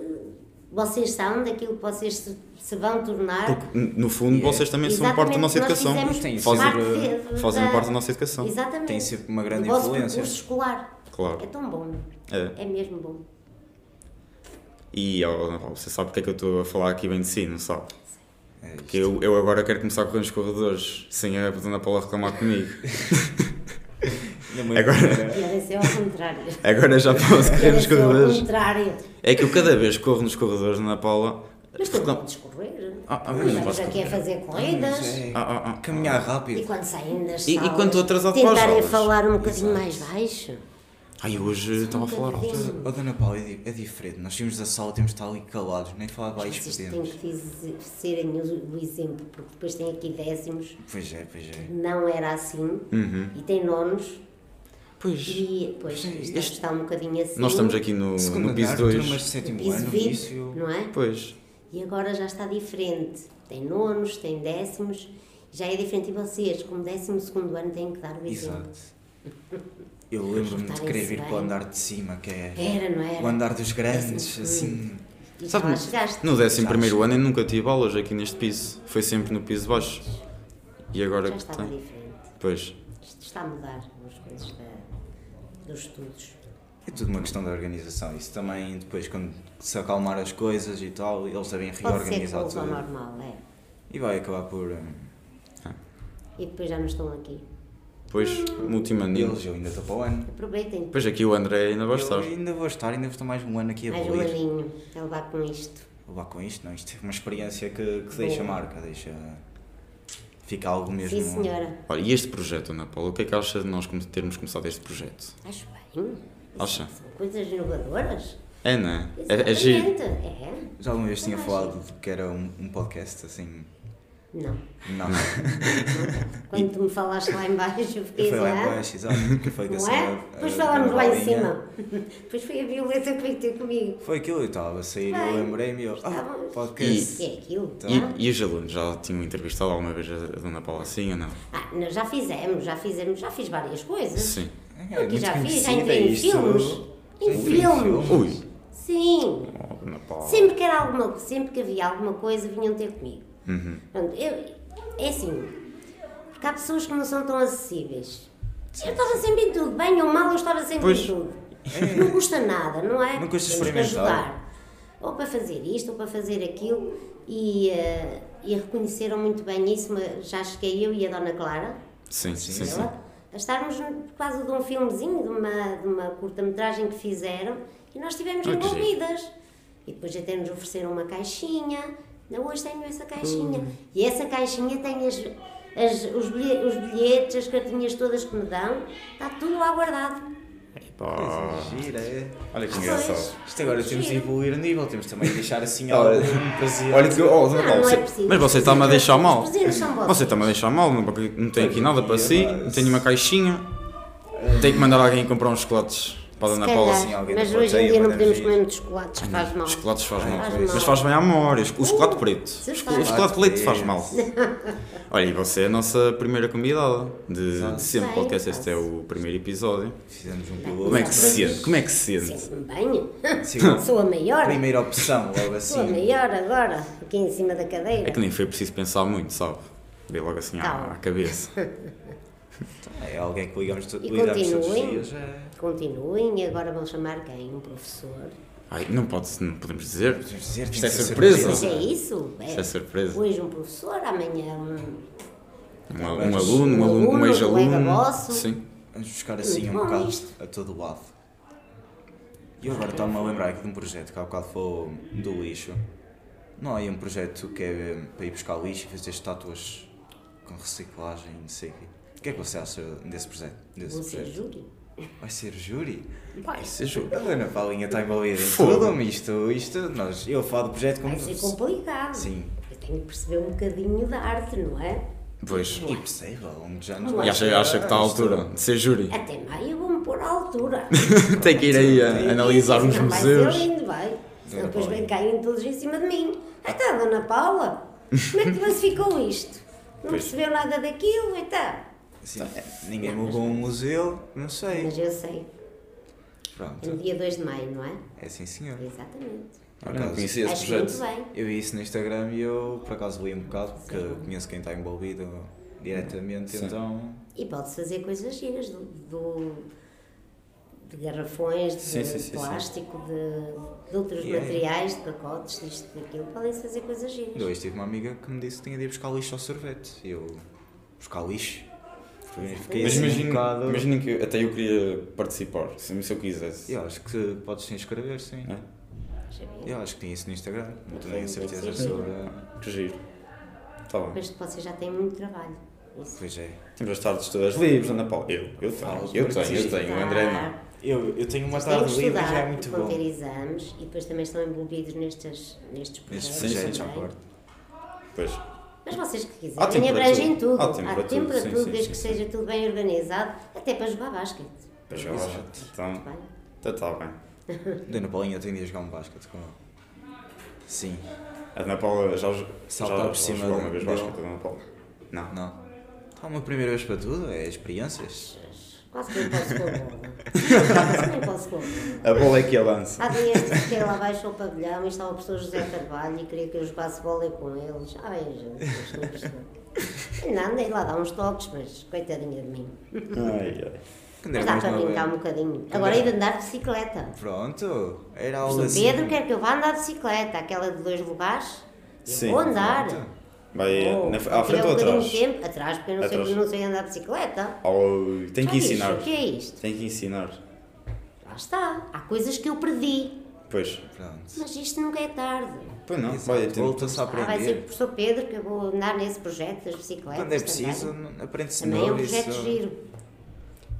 vocês são, daquilo que vocês se, se vão tornar.
Porque, no fundo,
é-
vocês também são parte da
Exatamente,
nossa educação. Fazem,
parte
fazem
da-
parte da nossa educação.
Exatamente.
Tem sempre uma grande
vosso
influência.
percurso escolar.
Claro.
É tão bom.
É.
É mesmo bom.
E ó, você sabe porque é que eu estou a falar aqui bem de si, não sabe?
É isto.
Que eu, eu agora quero começar a correr nos corredores sem a Dona Paula reclamar comigo. (laughs)
Na
Agora-
E ser ao contrário. (laughs)
Agora já posso correr nos corredores.
contrário.
É que eu cada vez que corro nos corredores, Dona Paula.
Mas tu
reclamo-
podes correr.
Ah, ah,
Mas
mas não
já quer fazer corridas.
É
Ah, ah, ah.
Caminhar
E
rápido.
quando saem das
E- e
salas,
quando estou atrasado para
tentarem falar um bocadinho
Exato.
mais baixo.
Ai, hoje estava a falar alto.
bocadinho.
Oh, Dona Paula, é, é diferente. Nós saímos da sala, temos de estar ali calados, nem falar baixo
Vocês têm que dizer- serem o, o exemplo, porque depois tem aqui décimos,
Pois é, pois é.
não era assim,
Uhum.
e tem nonos,
Pois.
e pois isto
Este-
está um bocadinho assim.
Nós estamos aqui no,
Segundo
no piso
andar,
2.
turmas de sétimo
piso
ano,
20,
início.
não é?
Pois.
E agora já está diferente. Tem nonos, tem décimos, já é diferente. E vocês, como décimo segundo ano, têm que dar o exemplo.
Exato. (laughs) Eu lembro-me de querer vir
bem.
para o andar de cima, que é
Era, não era?
o andar dos grandes,
Décimo
assim.
E
Sabe,
já lá chegaste.
no décimo
Já
primeiro ano eu nunca tive aulas aqui neste piso. Foi sempre no piso baixo. E agora
Já
que
estava
tem.
diferente.
Pois.
Isto está a mudar as coisas da- dos estudos.
É tudo uma questão da organização. Isso também, depois, quando se acalmar as coisas e tal, eles devem
Pode ser que
reorganizar tudo.
normal, é.
E vai acabar por. hum,
E depois já não estão aqui.
Depois, no último ano.
Eles, eu ainda estou para o ano.
Aproveitem.
Depois aqui o André ainda vai
Eu
estar.
ainda vou estar, ainda vou estar mais um ano aqui a
Mais um
evoluir.
aninho a levar com isto.
Levar com isto, não? Isto é uma experiência que, que deixa marca, deixa. Fica algo mesmo.
Sim, senhora.
Olha, e este projeto, Ana Paula, o que é que acha de nós termos começado este projeto?
Acho bem.
Acha?
São coisas inovadoras.
É, não é? É, é giro.
É.
Já alguma vez tinha falado de que era um, um podcast assim.
Não.
Não.
Quando tu me falaste lá em baixo, eu fiquei
Foi lá
assim, ah,
exato. Que foi que
não é?
a-
Depois falámos lá em cima. (laughs) Depois foi a Violeta que veio ter comigo.
Foi aquilo, eu estava a sair, eu
Bem,
lembrei-me, eu, ah, podcast.
que é aquilo?
Então-
E, e os alunos já tinham entrevistado alguma vez a Dona Paula assim ou não?
Ah, não, já fizemos, já fizemos, já fiz várias coisas.
Sim.
É,
Eu já fiz, já entrei em filmes. Em filmes.
Ui!
Sim.
Oh.
Sempre que, era alguma, sempre que havia alguma coisa, vinham ter comigo.
Uhum.
Pronto, eu, é assim, porque há pessoas que não são tão acessíveis. Eu estava sempre em tudo, bem ou mal, eu estava sempre
Pois.
em tudo. Não custa nada, não é?
Não custa
Temos que
experimentar.
ajudar. ou para fazer isto, ou para fazer aquilo, e, eh, e reconheceram muito bem isso, já cheguei eu e a Dona Clara,
Sim, sim, sim.
ela, a estarmos por causa de um filmezinho, de uma, de uma curta-metragem que fizeram, e nós estivemos
que
envolvidas. E depois até nos ofereceram uma caixinha, não, hoje tenho essa caixinha. E essa caixinha tem as, as- os, bilhe- os bilhetes, as cartinhas todas que me dão, está tudo lá guardado.
Pá,
gira, é.
olha que engraçado.
Isto agora temos de evoluir o nível, temos também de deixar assim (laughs)
Olha,
presente.
Olha que, oh,
Não,
Paula,
não é
você-
preciso.
mas você está-me a deixar mal. Você está-me a deixar mal, não, não tem aqui nada para si, não tenho uma caixinha. Tenho que mandar alguém comprar uns chocolates para a
Se
Dona
calhar,
Paula.
assim, alguém
mas hoje em dia não podemos comer muitos chocolates, faz mal.
Os chocolates faz mal.
Faz mal.
Mas faz bem à memória. O chocolate preto. O
faz.
chocolate preto faz mal. (laughs) Olha, e você é a nossa primeira convidada de, de sempre
Bem,
podcast. Este é o primeiro episódio.
Fizemos um
Como
piloto.
é que se sente? Como é que se sente?
Sinto-me bem.
Sim, (laughs)
Sou a maior.
Primeira opção, logo
Sou a
assim.
maior agora, aqui em cima da cadeira.
É que nem foi preciso pensar muito, sabe? Veio logo assim à, à cabeça. (laughs)
É alguém que ligamos,
E
lidamos todos os
continuem.
dias. É.
Continuem e agora vão chamar quem? Um professor.
Ai, não, pode, não podemos dizer.
Podemos dizer,
Isto é surpresa.
Mas é isso?
Isto é surpresa.
Hoje um professor, amanhã um.
Um, um aluno, um aluno, um
Um
ex-aluno.
vosso.
Sim.
Vamos buscar assim
Muito
um bocado
isto.
a todo lado. E eu agora estou-me a lembrar aqui de um projeto que há bocado foi do lixo. Não há aí um projeto que é para ir buscar lixo e fazer estátuas com reciclagem e não sei o quê. O que é que você acha desse projeto? Desse
Vou ser
projeto?
júri.
Vai ser júri?
Vai, seja.
A Ana Paulinha está envolvida em tudo, isto, isto, nós, eu falo do projeto como...
Vai ser complicado.
Sim.
Eu tenho que perceber um bocadinho da arte, não é?
Pois.
Impossível, ao longo dos anos...
E acha,
ser-
acha que está à altura de ser júri?
Até maio vou-me pôr à altura. (laughs)
Tem que ir aí a analisar uns museus.
Vai ser lindo, vai. Senão depois vem caem todos em cima de mim. Aí está, Dona Paula, como é que classificou isto? Não
Pois.
percebeu nada daquilo, então.
Sim, ninguém mudou um museu, não sei.
Mas eu sei, é
Pronto,
no dia 2 de maio, não é?
é sim senhor.
Exatamente.
Por
não
acaso,
conhecia esse projeto.
Eu vi isso no Instagram e eu por acaso li um bocado, porque
Sim.
conheço quem está envolvido diretamente,
Sim.
então.
E pode-se fazer coisas giras do, do- de garrafões, de
Sim, sim, sim, sim.
plástico, de, de outros
Yeah.
materiais, de pacotes, disto, daquilo. Podem-se fazer coisas giras.
Eu hoje tive uma amiga que me disse que tinha de ir buscar lixo ao sorvete. E eu. buscar lixo? Fiquei
Mas
assim um
imagina,
bocado.
imagina que até eu queria participar, se, se eu quisesse.
Eu acho que podes te inscrever, sim.
É?
Eu acho que tinha isso no Instagram, não
Sim,
tenho a certeza
ser
sobre.
Que giro. Está bem.
Mas você já tem muito trabalho. Isso.
Pois é.
Temos as tardes todas livres, Ana Paula. Eu, eu tenho, eu tenho, eu tenho. O André não.
Eu, eu tenho uma
têm
tarde livre e já é
estudar,
muito
vão
bom.
ter exames e depois também estão envolvidos nestes, nestes projetos.
Nestes
Sim, sim,
projetos,
sim.
à parte.
Pois.
Mas vocês que
Há
quiserem,
tempo para
abrangem
tudo.
tudo.
Há tempo para tudo,
para tudo,
sim,
desde
sim,
que
sim.
seja tudo bem organizado, até para jogar basquete.
Pois já lá. Então,
Bem,
então está bem. (laughs)
Dona Paulinha tem de ir jogar um basquete com ela. Sim.
A Ana Paula já, já,
Saltar
já
por cima
jogou uma vez basquete, a Ana Paula. Não.
Não. Há uma primeira vez para tudo, é experiências.
Quase que nem posso com a bola. Quase que nem posso com a bola.
A bola é que a lança.
Há dias que fiquei lá abaixo ao pavilhão e estava o professor José Carvalho e queria que eu jogasse bola com eles. Ai, Jesus, não andei lá dar uns toques, mas coitadinha de mim.
Ai, ai.
Mas dá para brincar um bocadinho. Agora de andar de bicicleta.
Pronto, era
O
aula assim.
Pedro quer que eu vá andar de bicicleta, aquela de dois lugares. Eu
Sim,
vou andar.
pronto.
Vai
Vou.
na, à frente
um
ou atrás?
tempo, atrás, porque eu não, sei,
Atrás.
não sei andar de bicicleta.
Oh, tem que ensinar.
O que é isto?
Tem que ensinar.
Lá está. Há coisas que eu perdi.
Pois.
Pronto.
Mas isto nunca é tarde.
Pois não,
Exato,
vai.
Volta-se a
Ah, vai ser o
aprender.
professor Pedro que eu vou andar nesse projeto das bicicletas.
Quando é preciso,
também.
aprende-se
Também é um projeto
isso-
giro.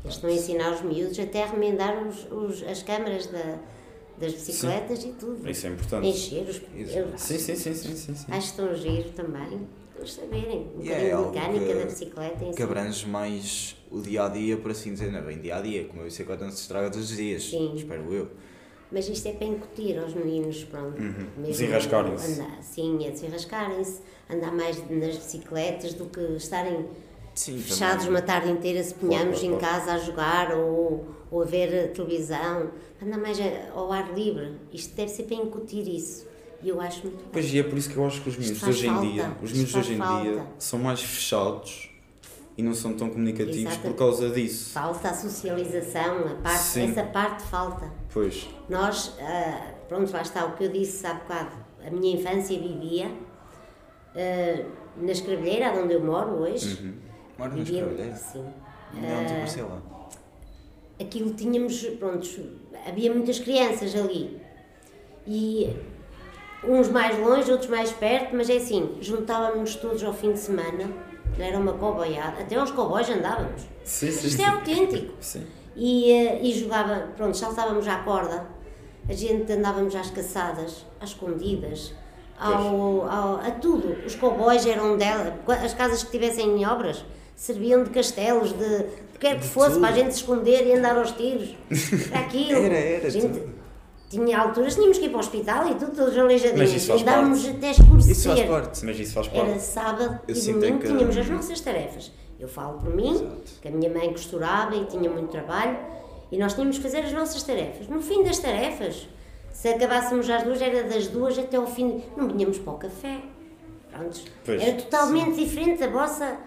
Eles estão a ensinar os miúdos até a remendar os, os- as câmaras da- das bicicletas e tudo.
Isso é importante.
Encher os. Eu
Sim, sim, sim, sim, sim. sim.
Acho estão giro também. Eles saberem. Um
E é
mecânica
que-
da bicicleta.
Que
ensinar.
abrange mais o dia a dia, por assim dizer. Não é bem dia a dia, como a bicicleta não se estraga todos os dias.
Sim.
Espero eu.
Mas isto é para incutir aos meninos, pronto.
Desenrascarem-se.
andar- Sim, é desenrascarem-se, andar mais nas bicicletas do que estarem
Sim,
fechados
também.
uma tarde inteira, se ponhamos
Claro,
em
claro.
casa a jogar ou, ou a ver a televisão. Andar mais ao ar livre. Isto deve ser para incutir isso. E eu acho muito.
Pois e é por isso que eu acho que os miúdos hoje em dia, os miúdos hoje em dia
falta.
são mais fechados e não são tão comunicativos
Exato.
por causa disso.
Falta a socialização, a parte,
Sim.
essa parte falta.
Pois.
Nós, ah, pronto, lá está o que eu disse há bocado. A minha infância vivia ah, na escravelheira, onde eu moro hoje.
Uhum. Mora
Vivia-
escravelheira?
Sim.
Não, te apareceu lá.
aquilo tínhamos, pronto, havia muitas crianças ali. E uns mais longe, outros mais perto, mas é assim, juntávamos todos ao fim de semana, era uma coboiada, até aos cowboys andávamos.
Sim, sim.
Isto é autêntico. (laughs)
Sim.
E, eh, e jogava, pronto, saltávamos à corda, a gente andávamos às caçadas, às escondidas, ao, ao- a tudo. Os cowboys eram dela, as casas que tivessem em obras serviam de castelos, de o que quer que fosse,
tudo.
para a gente se esconder e andar aos tiros. Era aquilo. (laughs)
Era, era
A gente. Tinha alturas, tínhamos que ir para o hospital e tudo, todos aleijadinhos. E dávamos até escurecer.
Isso faz parte.
Mas isso faz
Era
parte.
sábado
Eu
e domingo,
que-
tínhamos as nossas tarefas. Eu falo por mim,
Exato.
que a minha mãe costurava e tinha muito trabalho, e nós tínhamos que fazer as nossas tarefas. No fim das tarefas, se acabássemos às duas, era das duas até ao fim, não vinhamos para o café. Prontos.
Pois.
Era totalmente diferente da vossa,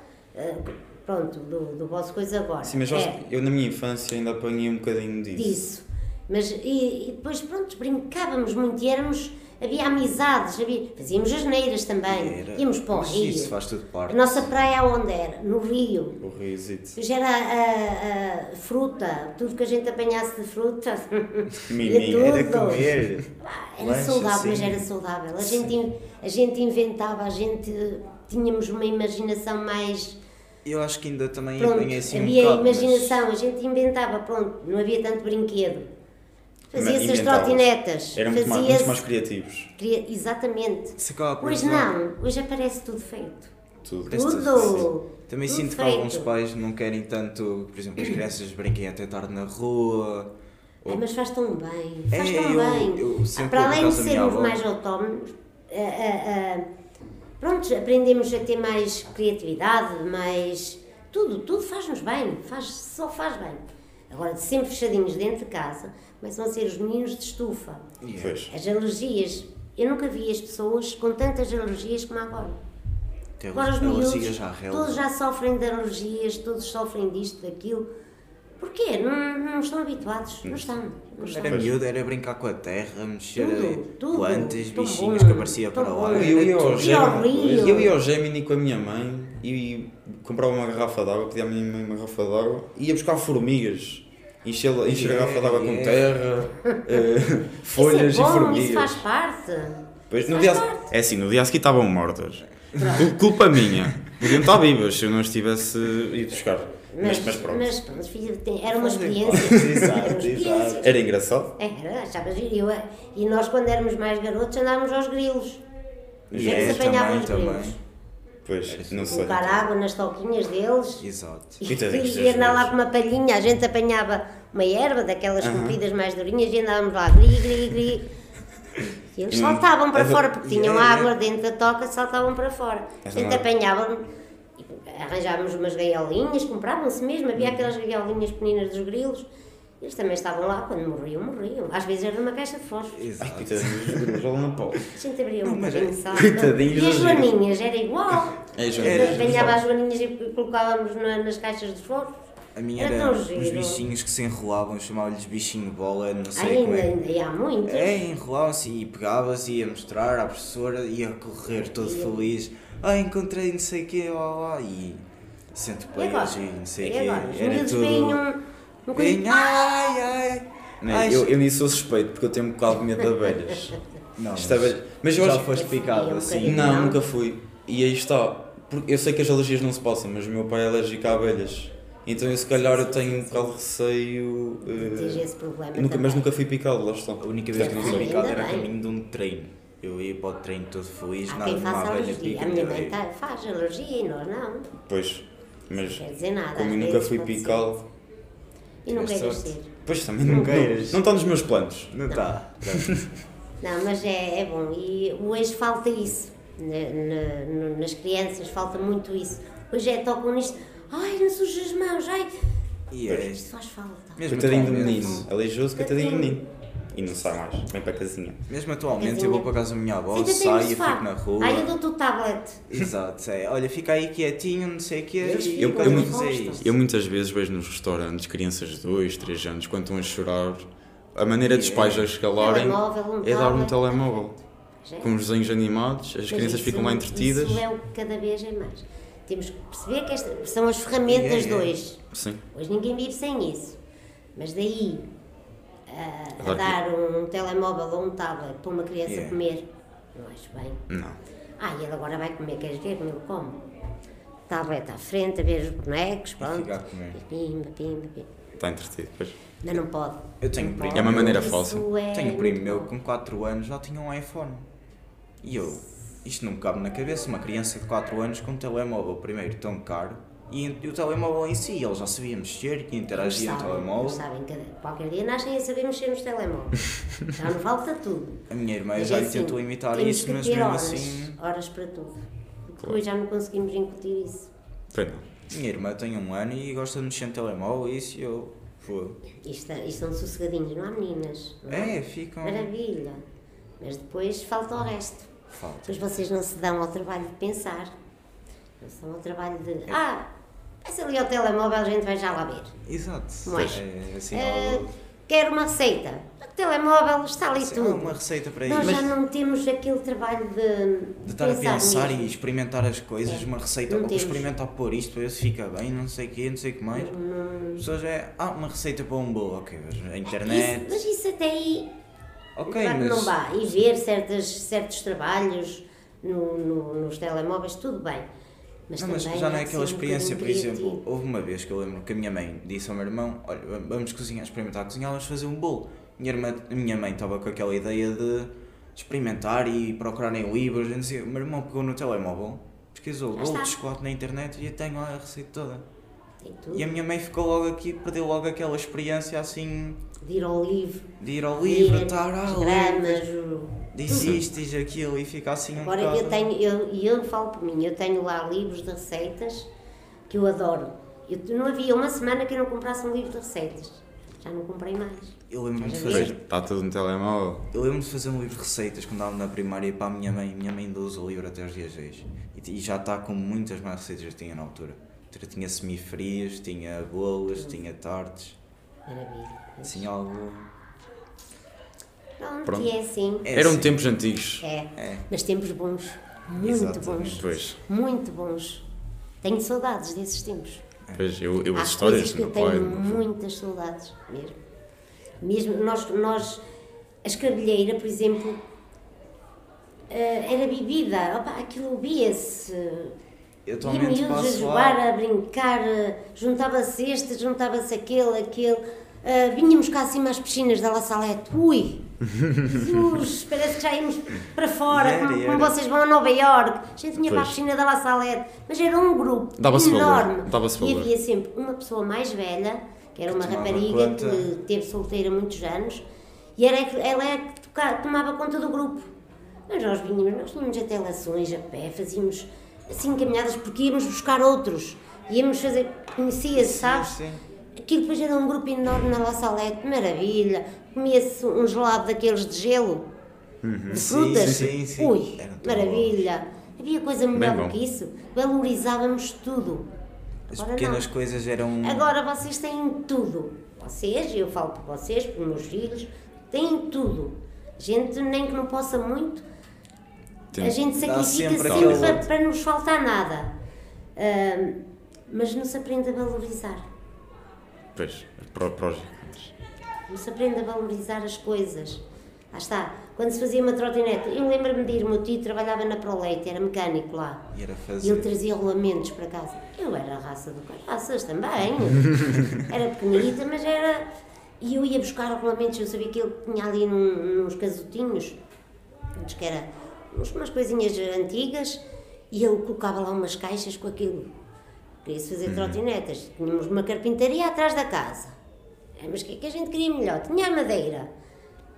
pronto, do, do vosso coisa agora.
Sim, mas
É
eu na minha infância ainda apanhei um bocadinho disso.
disso. Mas, e, e depois, pronto, brincávamos muito e éramos, havia amizades, havia, fazíamos asneiras também,
Era.
íamos para o
Mas
rio.
Isso faz tudo
A
parte.
nossa praia onde era? No rio.
O riozito.
Depois era a, a fruta, tudo que a gente apanhasse de fruta. (laughs) Tudo.
Era comer.
Ah, Era
Lanche,
saudável, mas
assim.
era saudável. A gente, a gente inventava, a gente tínhamos uma imaginação mais.
Eu acho que ainda também
Pronto,
apanhei assim um
havia
bocado, mas-
imaginação, a gente inventava, pronto, não havia tanto brinquedo. Fazia-se as trotinetas.
Eram muito mais, muito mais criativos.
cria- Exatamente. Hoje não, hoje aparece tudo feito.
Tudo.
Tudo! Também
Tudo
sinto que
feito.
alguns pais não querem tanto, por exemplo, as crianças brinquem até tarde na rua.
Ai, mas faz tão bem,
É,
faz tão
eu-
bem.
eu sempre
Para
vou
além de sermos mais autónomos, ah, ah, ah, pronto, aprendemos a ter mais criatividade, mais. Tudo, tudo faz-nos bem, faz, só faz bem. Agora, sempre fechadinhos dentro de casa, começam a ser os meninos de estufa.
Pois.
As alergias, eu nunca vi as pessoas com tantas alergias como agora.
Até
Agora os
alergias
miúdos, todos já sofrem de alergias, todos sofrem disto, daquilo. Porquê? Não, não estão habituados, não estão. Não
Quando
estão.
era miúdo era brincar com a terra, mexer
Tudo, tudo.
plantas, bichinhos
bom,
que aparecia para lá.
Eu, eu, ia ao.
E
Gemini, eu ia ao Gemini com a minha mãe e comprava uma garrafa de água, pedia à minha mãe uma garrafa de água e ia buscar formigas. Encher, encher a garrafa de água com
Yeah.
terra, (laughs) eh, folhas
isso é
e
bom,
formigas.
Isso faz parte.
Pois, no
faz
dia, a-
parte.
é assim, no dia a seguir estavam mortas. Cul- Culpa minha. Podiam estar vivas se eu não as tivesse ido buscar. Mas, mas pronto.
mas pronto, filho, tem- era uma experiência.
exato,
era uma experiência.
exato.
Era engraçado.
Era, achavas. Eu, e nós, quando éramos mais garotos, andávamos aos grilos.
Já
É,
É,
se apanhavam os
também,
grilos.
também.
Pois, não sei.
Colocar água nas toquinhas deles.
Exato.
E,
E
e andar lá com uma palhinha, a gente apanhava uma erva daquelas compridas mais durinhas e andávamos lá, gri, gri, gri. E eles
E
saltavam para
a-
fora, porque tinham
Yeah,
água
yeah.
dentro da toca, saltavam para fora. A
Essa
gente
é-
apanhava, arranjávamos umas gaiolinhas, compravam-se mesmo, havia aquelas gaiolinhas pequeninas dos grilos. Eles também estavam lá, quando morriam, morriam. Às vezes era numa caixa de fósforos.
Exato.
coitadinhos pau.
A gente abria um
Não, mas
bocadinho
é-
de sal.
Coitadinhos
E as joaninhas, era igual.
É.
Era.
Apanhava as joaninhas e colocávamos na- nas caixas de fósforos.
A minha
Era
era os
giro.
bichinhos que se enrolavam, chamavam-lhes bichinho bola, não sei
Ainda,
como é.
ainda, e há muitos.
É, enrolavam-se e pegava-se, ia mostrar à professora, ia correr todo
E-
feliz. Ah, encontrei não sei o quê, lá lá, e
E
centopeias
agora?
e não sei o
E
quê.
agora?
Era tudo.
veem um, um
Bem,
coisinho-
ai, ai.
Não,
Ai,
eu, eu nisso sou suspeito porque eu tenho um bocado de medo de abelhas. (laughs)
Não,
Isto é abelha- Mas eu
já
acho
foste picado
um
assim.
Não,
Não.
nunca fui. E aí está. Porque eu sei que as alergias não se passam, mas o meu pai é alérgico a abelhas. Então eu se calhar eu tenho um bocado de receio.
Tens esse problema
nunca,
também.
mas nunca fui picado, lá está.
A única vez que não fui picado era a caminho de um treino. Eu ia para o treino todo feliz,
Há
nada
quem
de uma abelha
alergia.
pica
A minha mãe tá, faz alergia e nós não.
Pois. Mas
Quer dizer nada.
como eu nunca fui picado,
E não
sorte.
ser.
pois também
Não
não, não,
queiras.
não está nos meus planos.
Não está. (laughs)
Não, mas é, é bom. E hoje falta isso. Na- na- nas crianças falta muito isso. Hoje é tocam nisto. Ai, não sujas as mãos. Ai.
E é.
Isto faz falta.
Mesmo
Coitadinho do menino. Aleijoso, coitadinho do menino. E não sai mais. Vem para a casinha.
Mesmo atualmente eu vou para casa da minha avó,
aí no
saio e fico na rua.
Ai, eu dou-te o tablet.
Exato, é. Olha, fica aí quietinho, não sei o quê.
Eles
e
Eu-
eu,
eu-
eu
muitas vezes vejo nos restaurantes crianças de 2, 3 anos, quando estão a chorar, a maneira dos pais a escalarem é dar um telemóvel.
É.
Com os desenhos animados, as crianças ficam lá entretidas.
Isso é o que cada vez é mais. Temos que perceber que estas são as ferramentas
É,
de
é.
hoje.
Sim.
Hoje ninguém vive sem isso. Mas daí a, a dar um telemóvel ou um tablet para uma criança
Yeah.
comer, não acho bem.
Não.
Ah, e ele agora vai comer, queres ver como ele come? Tablet à frente, a ver os bonecos, pronto. Pimba, pimba, pimba.
Está entretido. Pois.
Mas não pode.
Eu tenho primo.
É uma maneira fácil.
é
Tenho um primo meu com 4 anos já tinha um iPhone. E eu, isto não me cabe na cabeça, uma criança de 4 anos com um telemóvel primeiro tão caro e, e o telemóvel em si, ele já sabia mexer, que interagia no telemóvel.
sabem que qualquer dia nascem a saber mexer nos telemóveis. (laughs) Já não falta tudo.
A minha irmã
Mas
já
é
lhe
assim,
tentou imitar isso,
que
mas
ter
mesmo
horas,
assim.
horas para tudo. Depois já não conseguimos incutir isso.
Não.
Minha irmã tem um ano e gosta de mexer no telemóvel e isso eu. Foi.
Isto, isto são sossegadinhos, não há meninas. Não
É, ficam.
Maravilha. Mas depois falta o resto.
Falta.
Depois vocês não se dão ao trabalho de pensar. Não se dão ao trabalho de. Ah, vai ali ao telemóvel, a gente vai já lá ver.
Exato.
Não é?
É, assim, algo-
quero uma receita. O telemóvel está ali
Sim,
tudo.
uma receita para
Nós
isso.
já não temos aquele trabalho de,
De estar a pensar
mesmo.
e experimentar as coisas,
É.
uma receita,
Não temos.
experimentar pôr isto para ver se fica bem, não sei o quê, não sei o que mais. As pessoas é, ah, uma receita para um bolo, ok, mas a internet,
Isso- mas isso até aí
ok,
claro que
mas
não vá. E ver certas, certos trabalhos no, no- nos telemóveis, tudo bem. Mas,
Não, mas já não é aquela
um
experiência, por
bocadinho
exemplo, houve uma vez que eu lembro que a minha mãe disse ao meu irmão, olha, vamos cozinhar, experimentar cozinhar, vamos fazer um bolo. Minha irmã, a minha mãe estava com aquela ideia de experimentar e procurar em livros, não sei, o meu irmão pegou no telemóvel, pesquisou bolo de chocolate na internet e eu tenho lá a receita toda. E a minha mãe ficou logo aqui, perdeu logo aquela experiência assim
De ir ao livro,
de ir ao livro, estar
os
ler, diz aquilo e fica assim um
Agora
bocado.
eu tenho, eu, e eu falo por mim, eu tenho lá livros de receitas que eu adoro. Eu, não havia uma semana que eu não comprasse um livro de receitas. Já não comprei mais.
Eu lembro-me de fazer.
está tudo no telemóvel.
Eu lembro-me de fazer um livro de receitas quando andava na primária para a minha mãe. Minha mãe ainda usa o livro até os dias de hoje. E, e já está com muitas mais receitas que tinha na altura. Tinha semifrias, tinha bolas, tinha tartes.
Maravilha.
Assim algo.
Pronto,
Pronto.
e é assim.
É
Eram
assim.
tempos antigos.
É.
É.
Mas tempos bons. Muito
Exatamente.
bons.
Pois,
Muito bons. Tenho saudades desses tempos.
pois eu, eu as histórias
que eu
pai.
tenho
avô.
muitas saudades, mesmo. Mesmo nós, nós a escravelheira, por exemplo, eh, era bebida, Opa, aquilo via-se.
Eu
E
atualmente
miúdos a jogar, a brincar, eh, juntava-se este, juntava-se aquele, aquele. Eh, vinhamos cá acima às piscinas da La Salete. Ui! (laughs) Jesus, parece que já íamos para fora,
Era,
como, como
era.
vocês vão a Nova Iorque. A gente vinha para a
Pois.
piscina da La Salete, mas era um grupo enorme.
dava-se
e havia sempre uma pessoa mais velha, que era
Que
uma rapariga
conta.
que teve solteira muitos anos, e era, ela é que tomava conta do grupo. Mas nós vinhamos, nós tínhamos até lações a pé, fazíamos assim caminhadas porque íamos buscar outros, íamos fazer, conhecia-se, sabes?
Sim, sim.
Aquilo depois era um grupo enorme na La Salete, maravilha, comia-se um gelado daqueles de gelo, de
Sim,
frutas,
sim, sim.
ui, maravilha. Havia coisa melhor do
bom.
que isso, valorizávamos tudo.
As
Agora
pequenas
não.
coisas eram.
Agora vocês têm tudo. Vocês, eu falo por vocês, por meus filhos, têm tudo. Gente, nem que não possa muito,
Tem-
a gente sacrifica
sempre
sempre, para, para não nos faltar nada. Ahm, mas não se aprende a valorizar.
Pois, contras.
Não se aprende a valorizar as coisas. Lá está. Quando se fazia uma trotinete, eu lembro-me de ir, o meu tio trabalhava na Proleite, era mecânico lá.
E era
E ele
fazer.
trazia rolamentos para casa. Eu era a raça do caraças também. (laughs) era pequenita, mas era. E eu ia buscar rolamentos, eu sabia que ele tinha ali num, nos casutinhos, antes que era uns- umas coisinhas antigas, e ele colocava lá umas caixas com aquilo. Queria-se fazer trotinetas. Tínhamos uma carpintaria atrás da casa. É, Mas o que é que a gente queria melhor? Tinha a madeira.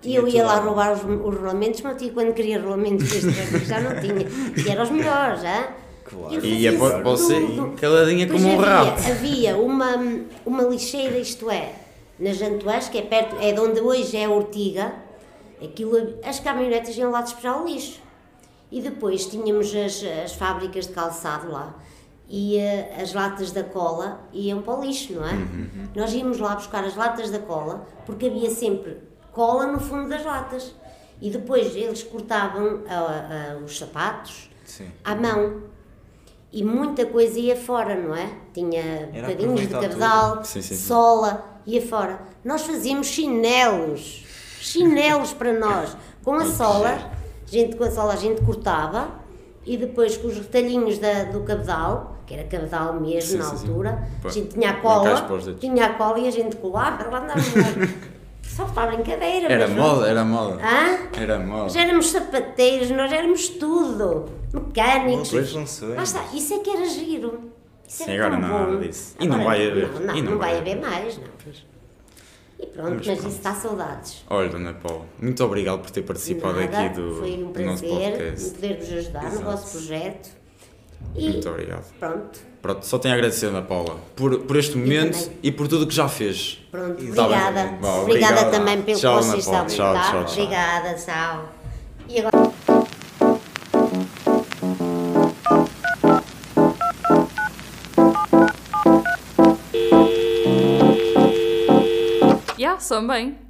E
Tinha
eu ia lá roubar os, os rolamentos, mas tio quando queria rolamentos deste género (laughs) já não tinha. E eram os melhores, já.
Claro.
E é para você
tudo.
caladinha
Depois
como um
havia,
rato.
Havia uma, uma lixeira, isto é, na Jantuás, que é perto, é de onde hoje é a Ortiga, aquilo, as caminhonetas iam lá despejar o lixo. E depois tínhamos as, as fábricas de calçado lá e eh, as latas da cola iam para o lixo, não é? Nós íamos lá buscar as latas da cola porque havia sempre cola no fundo das latas. E depois eles cortavam os sapatos
Sim.
à mão. E muita coisa ia fora, não é? Tinha
Era
bocadinhos de cabedal,
Sim, sim, sim.
sola, ia fora. Nós fazíamos chinelos, chinelos para nós. Com a sola, a gente, com a sola a gente cortava e depois com os retalhinhos da, do cabedal, que era cabedal mesmo
Sim,
na
sim, sim.
altura,
Pá,
a gente tinha a cola, tinha a cola e a gente colava, lá andávamos. (laughs) Só para a brincadeira.
Era
não-
moda, era moda.
Hã?
Era moda.
Nós éramos sapateiros, nós éramos tudo. Mecânicos.
Outras funções.
Lá está, isso é que era giro. Isso
Sim,
era
agora
tão
nada
bom.
disso. E não vai haver.
Não, não, não,
não
vai
vai
haver
haver.
mais, não. E pronto,
Mas
mas,
pronto.
isso dá saudades.
Olha, Dona Paula, muito obrigado por ter participado
Nada,
aqui do,
foi um
do nosso
prazer
podcast.
poder-vos ajudar no
Exato.
vosso projeto. E
Muito obrigado.
pronto,
Pronto, só tenho a agradecer, Ana Paula, por, por este momento e por tudo o que já fez.
pronto,
Tá
obrigada.
Vá,
obrigada
obrigado.
também pelo
Tchau,
que vocês
Paula.
tá?
tchau, tchau.
Obrigada, tchau. E agora.
Bem.